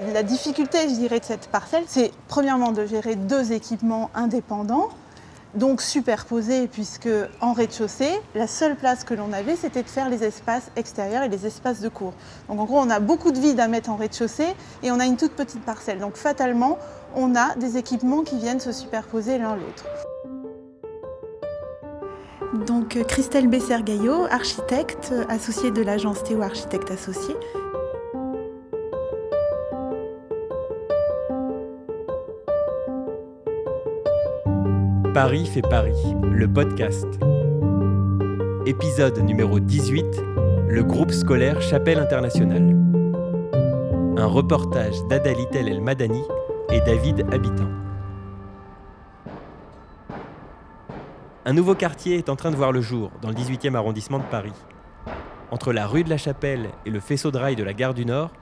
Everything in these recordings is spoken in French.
La difficulté, de cette parcelle, c'est premièrement de gérer deux équipements indépendants, donc superposés, puisque en rez-de-chaussée, la seule place que l'on avait, c'était de faire les espaces extérieurs et les espaces de cours. Donc en gros, on a beaucoup de vide à mettre en rez-de-chaussée et on a une toute petite parcelle. Donc fatalement, on a des équipements qui viennent se superposer l'un l'autre. Donc Christelle Besser-Gaillot, architecte associée de l'agence Théo Architecte Associé. Paris fait Paris, le podcast. Épisode numéro 18, le groupe scolaire Chapelle Internationale. Un reportage d'Adalitel El Madani et David Habitant. Un nouveau quartier est en train de voir le jour dans le 18e arrondissement de Paris. Entre la rue de la Chapelle et le faisceau de rail de la gare du Nord,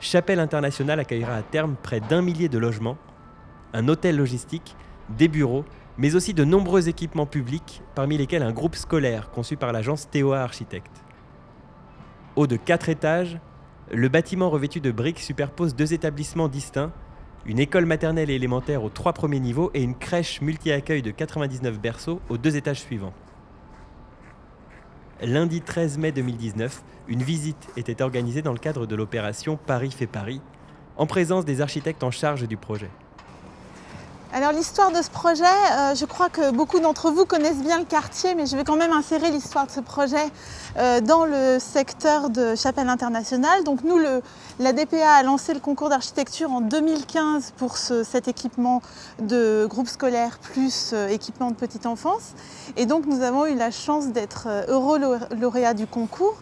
Chapelle Internationale accueillera à terme près d'un millier de logements, un hôtel logistique, des bureaux mais aussi de nombreux équipements publics, parmi lesquels un groupe scolaire conçu par l'agence TOA Architecte. Haut de quatre étages, le bâtiment revêtu de briques superpose deux établissements distincts, une école maternelle et élémentaire aux trois premiers niveaux et une crèche multi-accueil de 99 berceaux aux deux étages suivants. Lundi 13 mai 2019, une visite était organisée dans le cadre de l'opération Paris fait Paris, en présence des architectes en charge du projet. Alors l'histoire de ce projet, euh, je crois que beaucoup d'entre vous connaissent bien le quartier, mais je vais quand même insérer l'histoire de ce projet euh, dans le secteur de Chapelle Internationale. Donc nous, la DPA a lancé le concours d'architecture en 2015 pour cet équipement de groupe scolaire plus euh, équipement de petite enfance. Et donc nous avons eu la chance d'être heureux lauréat du concours.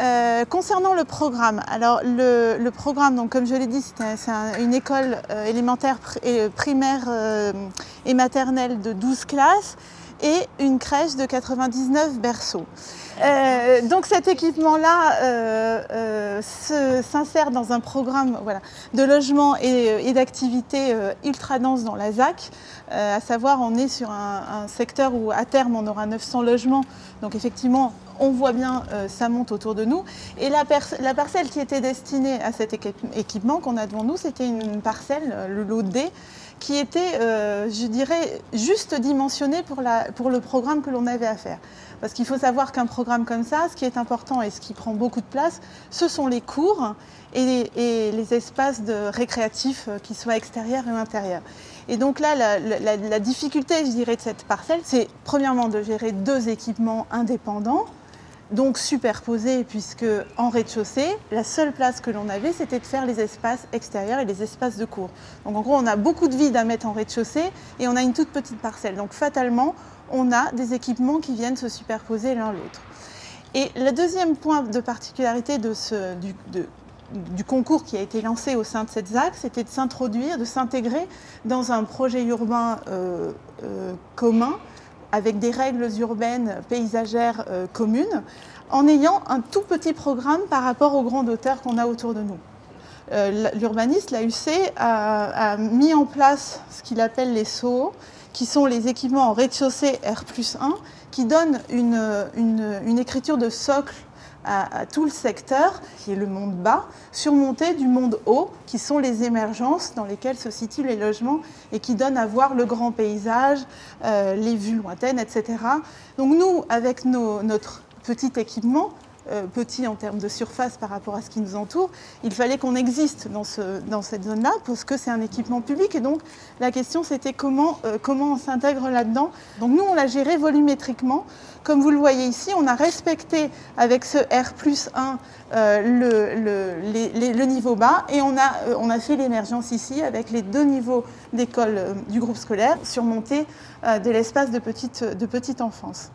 Euh, concernant le programme, alors le, programme, donc, comme je l'ai dit, c'est une école euh, élémentaire et primaire euh, et maternelle de 12 classes et une crèche de 99 berceaux. donc cet équipement-là s'insère dans un programme de logement et, d'activité ultra dense dans la ZAC. à savoir, on est sur un, un, secteur où à terme on aura 900 logements. Donc effectivement, on voit bien, euh, ça monte autour de nous. Et la, parcelle qui était destinée à cet équipement qu'on a devant nous, c'était une parcelle, euh, le lot D, qui était, euh, je dirais, juste dimensionnée pour, le programme que l'on avait à faire. Parce qu'il faut savoir qu'un programme comme ça, ce qui est important et ce qui prend beaucoup de place, ce sont les cours et les, espaces de récréatifs, qui soient extérieurs et intérieurs. Et donc là, la difficulté, je dirais, de cette parcelle, c'est premièrement de gérer deux équipements indépendants donc superposés, puisque en rez-de-chaussée, la seule place que l'on avait, c'était de faire les espaces extérieurs et les espaces de cours. Donc en gros, on a beaucoup de vide à mettre en rez-de-chaussée et on a une toute petite parcelle. Donc fatalement, on a des équipements qui viennent se superposer l'un l'autre. Et le deuxième point de particularité du, concours qui a été lancé au sein de cette ZAC, c'était de s'introduire, de s'intégrer dans un projet urbain euh, euh, commun avec des règles urbaines paysagères euh, communes, en ayant un tout petit programme par rapport aux grands auteurs qu'on a autour de nous. Euh, l'urbaniste, l'AUC, a, mis en place ce qu'il appelle les SOO, qui sont les équipements en rez-de-chaussée R 1, qui donnent une écriture de socle à, tout le secteur, qui est le monde bas, surmonté du monde haut, qui sont les émergences dans lesquelles se situent les logements et qui donnent à voir le grand paysage, euh, les vues lointaines, etc. Donc nous, avec notre petit équipement, euh, petit en termes de surface par rapport à ce qui nous entoure, il fallait qu'on existe dans, ce, dans cette zone-là parce que c'est un équipement public et donc la question c'était comment, euh, comment on s'intègre là-dedans. Donc nous on l'a géré volumétriquement. Comme vous le voyez ici, on a respecté avec ce R plus 1 euh, le, niveau bas et on a, fait l'émergence ici avec les deux niveaux d'école du groupe scolaire surmontés de l'espace de de petite enfance.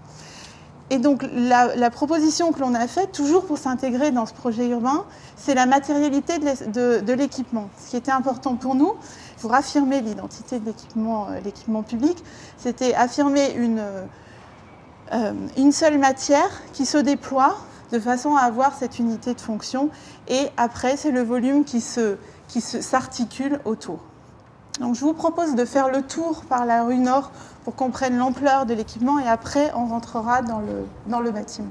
Et donc la, proposition que l'on a faite, toujours pour s'intégrer dans ce projet urbain, c'est la matérialité de l'équipement. Ce qui était important pour nous, pour affirmer l'identité de l'équipement euh, public, c'était affirmer une, euh, une seule matière qui se déploie de façon à avoir cette unité de fonction. Et après, c'est le volume qui s'articule qui autour. Donc je vous propose de faire le tour par la rue Nord pour qu'on prenne l'ampleur de l'équipement et après on rentrera dans le, dans le bâtiment.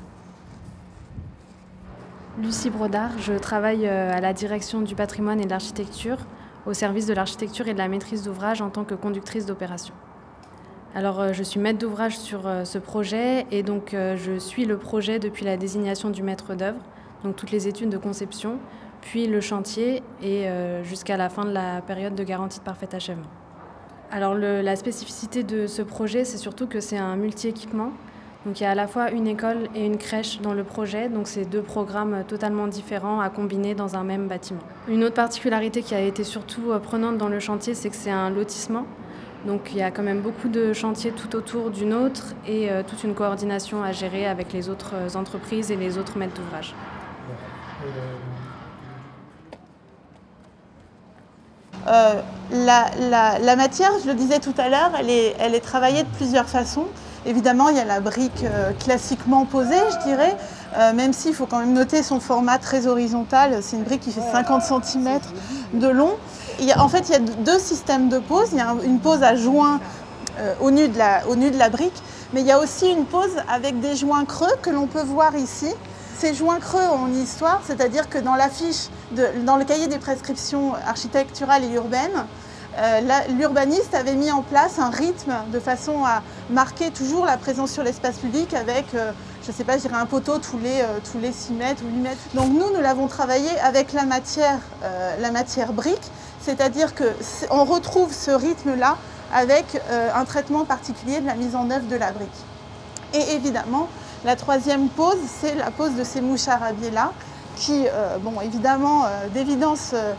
Lucie Brodard, je travaille à la direction du patrimoine et de l'architecture, au service de l'architecture et de la maîtrise d'ouvrage en tant que conductrice d'opération. Alors je suis maître d'ouvrage sur ce projet et donc je suis le projet depuis la désignation du maître d'œuvre, donc toutes les études de conception, puis le chantier et jusqu'à la fin de la période de garantie de parfait achèvement. Alors la spécificité de ce projet, c'est surtout que c'est un multi-équipement. Donc il y a à la fois une école et une crèche dans le projet, donc c'est deux programmes totalement différents à combiner dans un même bâtiment. Une autre particularité qui a été surtout euh, prenante dans le chantier, c'est que c'est un lotissement. Donc il y a quand même beaucoup de chantiers tout autour d'une autre et euh, toute une coordination à gérer avec les autres euh, entreprises et les autres maîtres d'ouvrage. Euh, la, matière, je le disais tout à l'heure, elle est, travaillée de plusieurs façons. Évidemment, il y a la brique euh, classiquement posée, je dirais, euh, même s'il faut quand même noter son format très horizontal. C'est une brique qui fait 50 cm de long. En fait, il y a deux systèmes de pose. Il y a une pose à joint au, nu au nu de la brique, mais il y a aussi une pose avec des joints creux que l'on peut voir ici. Ces joints creux une histoire, c'est-à-dire que dans l'affiche, dans le cahier des prescriptions architecturales et urbaines, euh, l'urbaniste avait mis en place un rythme de façon à marquer toujours la présence sur l'espace public avec, euh, je ne sais pas, je dirais un poteau tous les, euh, tous les 6 mètres ou 8 mètres. Donc nous, nous l'avons travaillé avec la matière, la matière brique, c'est-à-dire qu'on retrouve ce rythme-là avec un traitement particulier de la mise en œuvre de la brique. Et évidemment, la troisième pose, c'est la pose de ces mouches arabiées-là, qui, euh, bon, évidemment, euh, d'évidence, euh,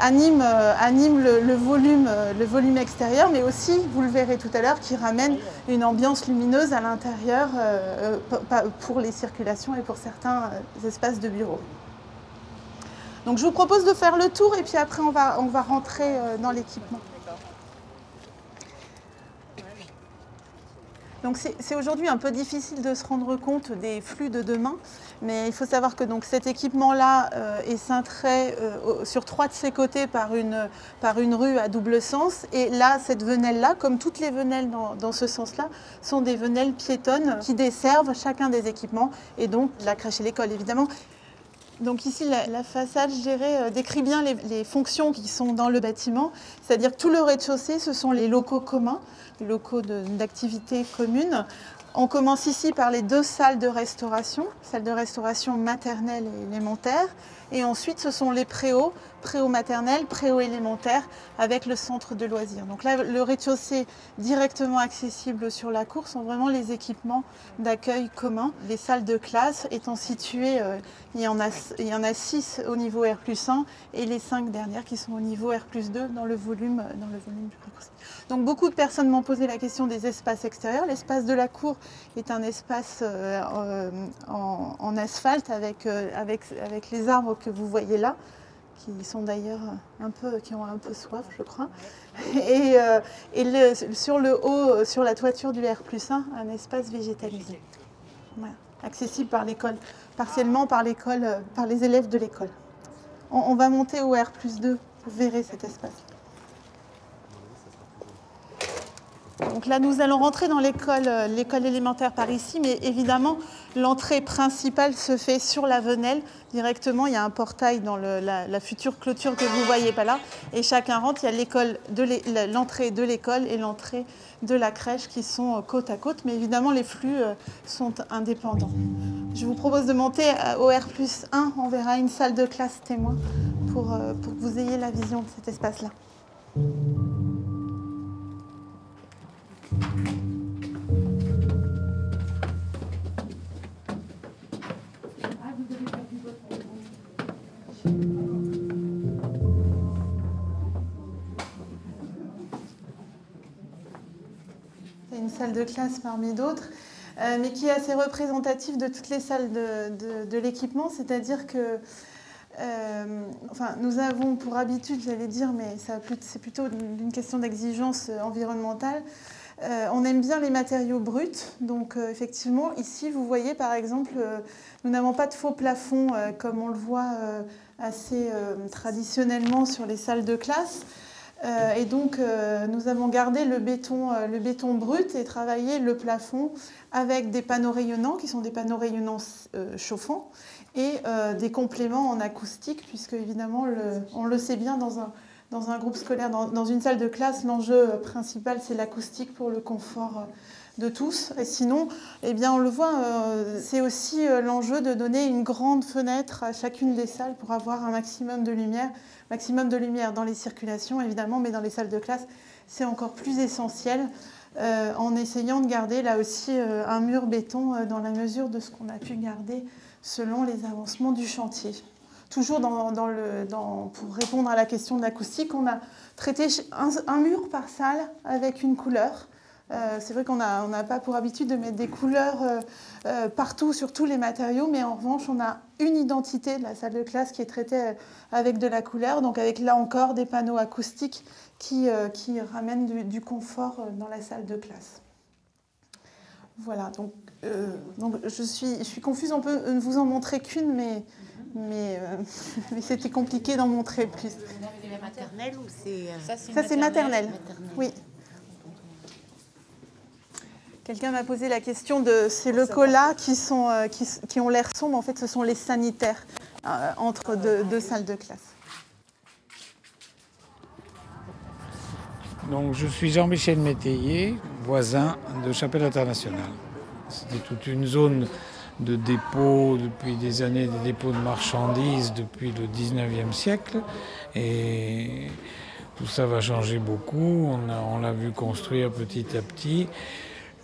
anime, anime le, volume, extérieur, mais aussi, vous le verrez tout à l'heure, qui ramène une ambiance lumineuse à l'intérieur pour les circulations et pour certains espaces de bureau. Donc je vous propose de faire le tour et puis après on va rentrer dans l'équipement. Donc c'est aujourd'hui un peu difficile de se rendre compte des flux de demain, mais il faut savoir que cet équipement-là euh, est cintré euh, sur trois de ses côtés par une, par une rue à double sens. Et là, cette venelle-là, comme toutes les venelles dans, ce sens-là, sont des venelles piétonnes qui desservent chacun des équipements, et donc la crèche et l'école évidemment. Donc ici, la, façade, je euh, décrit bien les, les, fonctions qui sont dans le bâtiment, c'est-à-dire tout le rez-de-chaussée, ce sont les locaux communs locaux d'activité commune. On commence ici par les deux salles de restauration, salle de restauration maternelle et élémentaire, et ensuite ce sont les préaux, préaux maternels, préaux élémentaires, avec le centre de loisirs. Donc là, le rez-de-chaussée directement accessible sur la cour sont vraiment les équipements d'accueil commun. Les salles de classe étant situées, euh, il, y en a, il six au niveau R 1 et les cinq dernières qui sont au niveau R 2 dans le volume, dans le volume du précocité. Donc beaucoup de personnes m'ont posé la question des espaces extérieurs. L'espace de la cour est un espace euh, euh, en, asphalte avec, euh, avec, avec, les arbres que vous voyez là, qui sont d'ailleurs un peu, qui ont un peu soif, je crois. Et, et sur le haut, sur la toiture du R 1, un espace végétalisé. Accessible par l'école, partiellement par l'école, par les élèves de l'école. On, on, va monter au R 2, vous verrez cet espace. Donc là, nous allons rentrer dans l'école, euh, l'école élémentaire par ici, mais évidemment, l'entrée principale se fait sur la venelle directement. Il y a un portail dans la, future clôture que vous ne voyez pas là, et chacun rentre. Il y a l'entrée de l'école et l'entrée de la crèche qui sont euh, côte à côte, mais évidemment, les flux euh, sont indépendants. Je vous propose de monter au R 1. On verra une salle de classe témoin pour, pour que vous ayez la vision de cet espace-là. C'est une salle de classe parmi d'autres, euh, mais qui est assez représentative de toutes les salles de, l'équipement, c'est-à-dire que euh, enfin, nous avons pour habitude, j'allais dire, mais c'est plutôt une question d'exigence environnementale, euh, on aime bien les matériaux bruts, donc euh, effectivement, ici, vous voyez par exemple, euh, nous n'avons pas de faux plafond comme on le voit assez traditionnellement sur les salles de classe. et donc, nous avons gardé le béton, le béton brut et travaillé le plafond avec des panneaux rayonnants, qui sont des panneaux rayonnants chauffants, et des compléments en acoustique, puisque évidemment, on le sait bien, dans un, dans un groupe scolaire, dans, une salle de classe, l'enjeu principal, c'est l'acoustique pour le confort de tous. Et sinon, eh bien, on le voit, c'est aussi l'enjeu de donner une grande fenêtre à chacune des salles pour avoir un maximum de lumière, maximum de lumière dans les circulations évidemment, mais dans les salles de classe, c'est encore plus essentiel. Euh, en essayant de garder là aussi euh, un mur béton euh, dans la mesure de ce qu'on a pu garder selon les avancements du chantier. Toujours pour répondre à la question de l'acoustique, on a traité un, mur par salle avec une couleur. c'est vrai qu'on n'a pas pour habitude de mettre des couleurs partout sur tous les matériaux, mais en revanche, on a une identité de la salle de classe qui est traitée avec de la couleur, donc avec là encore des panneaux acoustiques qui, euh, qui ramène du, confort euh, dans la salle de classe. Voilà, donc, euh, je suis confuse, on peut ne vous en montrer qu'une, mais, mais, mais c'était compliqué d'en montrer plus. C'est maternelle ou c'est... Ça, c'est maternelle. Oui. Quelqu'un m'a posé la question de ces locaux-là qui, sont, qui, qui ont l'air sombres. En fait, ce sont les sanitaires entre deux salles de classe. Donc, je suis Jean-Michel Métayer, voisin de Chapelle Internationale. C'était toute une zone de dépôt depuis des années, des dépôts de marchandises depuis le 19e siècle. Et tout ça va changer beaucoup. On l'a vu construire petit à petit.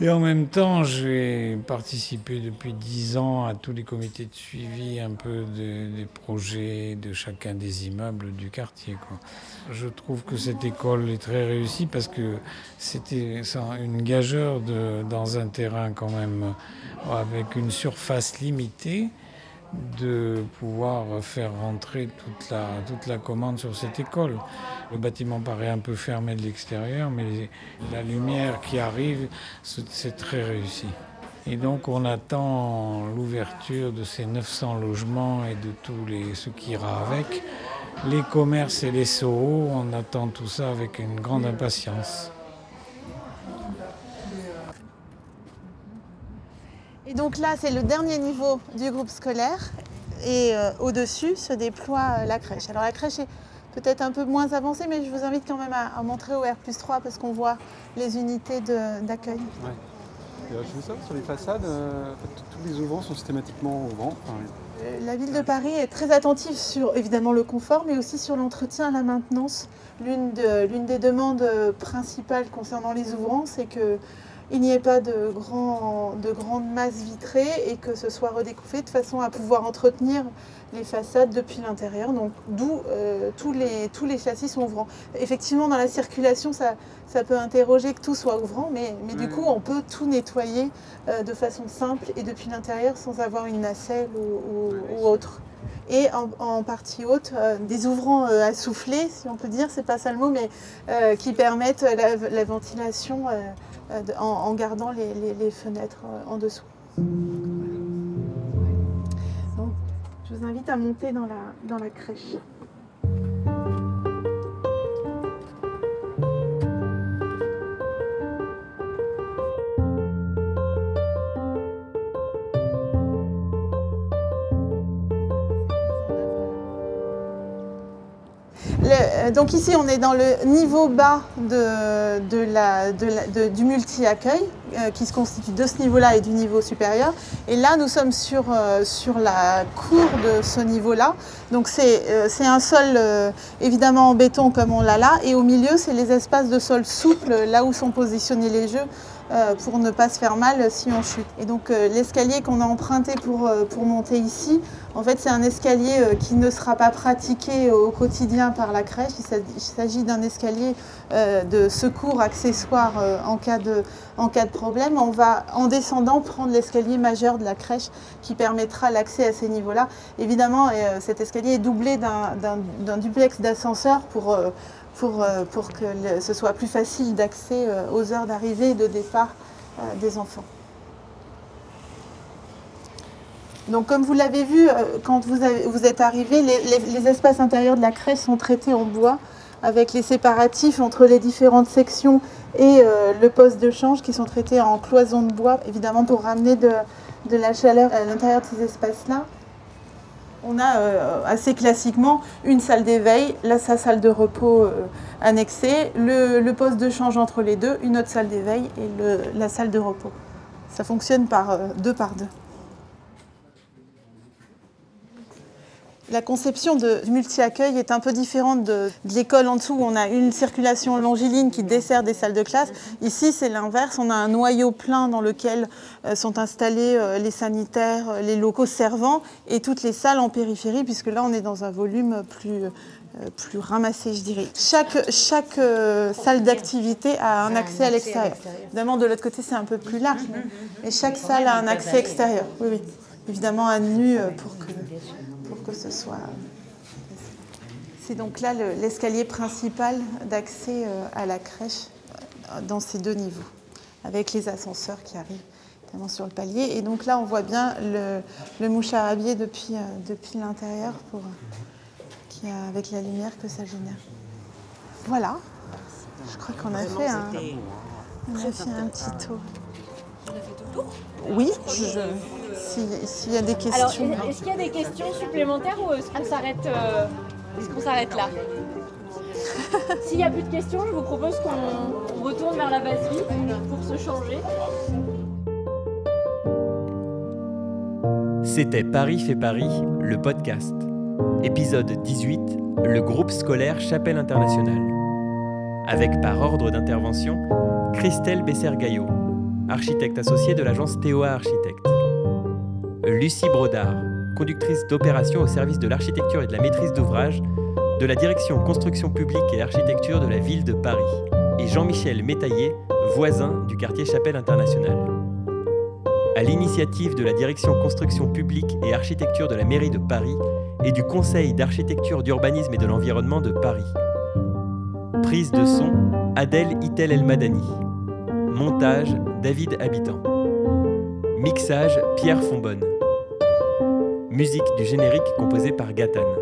Et en même temps, j'ai participé depuis dix ans à tous les comités de suivi un peu des projets de chacun des immeubles du quartier. Je trouve que cette école est très réussie parce que c'était une gageure dans un terrain quand même avec une surface limitée de pouvoir faire rentrer toute la, commande sur cette école. Le bâtiment paraît un peu fermé de l'extérieur, mais la lumière qui arrive, c'est très réussi. Et donc on attend l'ouverture de ces 900 logements et de tous les, ce qui ira avec. Les commerces et les SOO, on attend tout ça avec une grande impatience. Et donc là, c'est le dernier niveau du groupe scolaire. Et euh, au-dessus se déploie euh, la crèche. Alors la crèche est peut-être un peu moins avancée, mais je vous invite quand même à, montrer au R 3 parce qu'on voit les unités d'accueil. Ouais. Je veux ça, sur les façades, euh, tous les ouvrants sont systématiquement ouvrants. la ville de Paris est très attentive sur évidemment le confort, mais aussi sur l'entretien et la maintenance. L'une de, des demandes principales concernant les ouvrants, c'est que il n'y ait pas de, grand, de grandes masses vitrées et que ce soit redécoupé de façon à pouvoir entretenir les façades depuis l'intérieur. Donc d'où euh, tous, les, tous les châssis sont ouvrants. Effectivement, dans la circulation, ça, ça peut interroger que tout soit ouvrant, mais, mais du coup, on peut tout nettoyer euh, de façon simple et depuis l'intérieur sans avoir une nacelle ou, autre. Et en, partie haute, euh, des ouvrants à souffler, si on peut dire, c'est pas ça le mot, mais qui permettent la ventilation euh, en, gardant les, fenêtres euh, en dessous. je vous invite à monter dans la, dans la crèche. Donc ici, on est dans le niveau bas du multi-accueil, euh, qui se constitue de ce niveau-là et du niveau supérieur. Et là, nous sommes sur, euh, sur la cour de ce niveau-là. Donc c'est un sol évidemment en béton comme on l'a là. Et au milieu, c'est les espaces de sol souple, là où sont positionnés les jeux. Pour ne pas se faire mal si on chute. Et donc l'escalier qu'on a emprunté pour, pour monter ici, en fait, c'est un escalier euh, qui ne sera pas pratiqué au quotidien par la crèche. Il s'agit d'un escalier euh, de secours accessoire euh, en cas, de, en cas de problème. On va, en descendant, prendre l'escalier majeur de la crèche qui permettra l'accès à ces niveaux-là. Évidemment, cet escalier est doublé d'un duplex d'ascenseur pour, pour, pour que ce soit plus facile d'accès aux heures d'arrivée et de départ des enfants. Donc comme vous l'avez vu, euh, quand vous, êtes arrivé, les, espaces intérieurs de la crèche sont traités en bois avec les séparatifs entre les différentes sections et euh, le poste de change qui sont traités en cloison de bois, évidemment pour ramener de, la chaleur à l'intérieur de ces espaces-là. On a euh, assez classiquement une salle d'éveil, la sa salle de repos euh, annexée, le, poste de change entre les deux, une autre salle d'éveil et la salle de repos. Ça fonctionne par euh, deux par deux. La conception de multi-accueil est un peu différente de, de l'école en dessous où on a une circulation longiligne qui dessert des salles de classe. Ici, c'est l'inverse. On a un noyau plein dans lequel euh, sont installés euh, les sanitaires, euh, les locaux servants et toutes les salles en périphérie, puisque là, on est dans un volume plus, plus ramassé, je dirais. Chaque, chaque euh, salle d'activité a un accès à l'extérieur. Évidemment, de l'autre côté, c'est un peu plus large, mais, mais chaque salle a un accès extérieur. Oui, oui. Évidemment, à nu pour que, pour que ce soit. C'est donc là le- l'escalier principal d'accès euh, à la crèche euh, dans ces deux niveaux, avec les ascenseurs qui arrivent évidemment sur le palier. Et donc là, on voit bien le, le mouche arabier depuis, euh, depuis l'intérieur pour, qui a- avec la lumière que ça génère. Voilà. Je crois qu'on a fait un, on a fait un petit tour. Oui, je- si- s'il y a des Alors, questions. est- est-ce qu'il y a des questions supplémentaires ou est-ce qu'on s'arrête, euh, est-ce qu'on s'arrête là S'il n'y a plus de questions, je vous propose qu'on on retourne vers la base vide pour se changer. C'était Paris fait Paris, le podcast. Épisode 18, le groupe scolaire Chapelle Internationale. Avec par ordre d'intervention, Christelle Besser-Gaillot, architecte associée de l'agence TOA Architecte. Lucie Brodard, conductrice d'opération au service de l'architecture et de la maîtrise d'ouvrage de la direction construction publique et architecture de la ville de Paris. Et Jean-Michel Métaillé, voisin du quartier Chapelle Internationale à l'initiative de la direction construction publique et architecture de la mairie de Paris et du Conseil d'architecture, d'urbanisme et de l'environnement de Paris. Prise de son, Adèle Itel El Madani. Montage, David Habitant. Mixage, Pierre Fonbonne. Musique du générique composée par Gatane.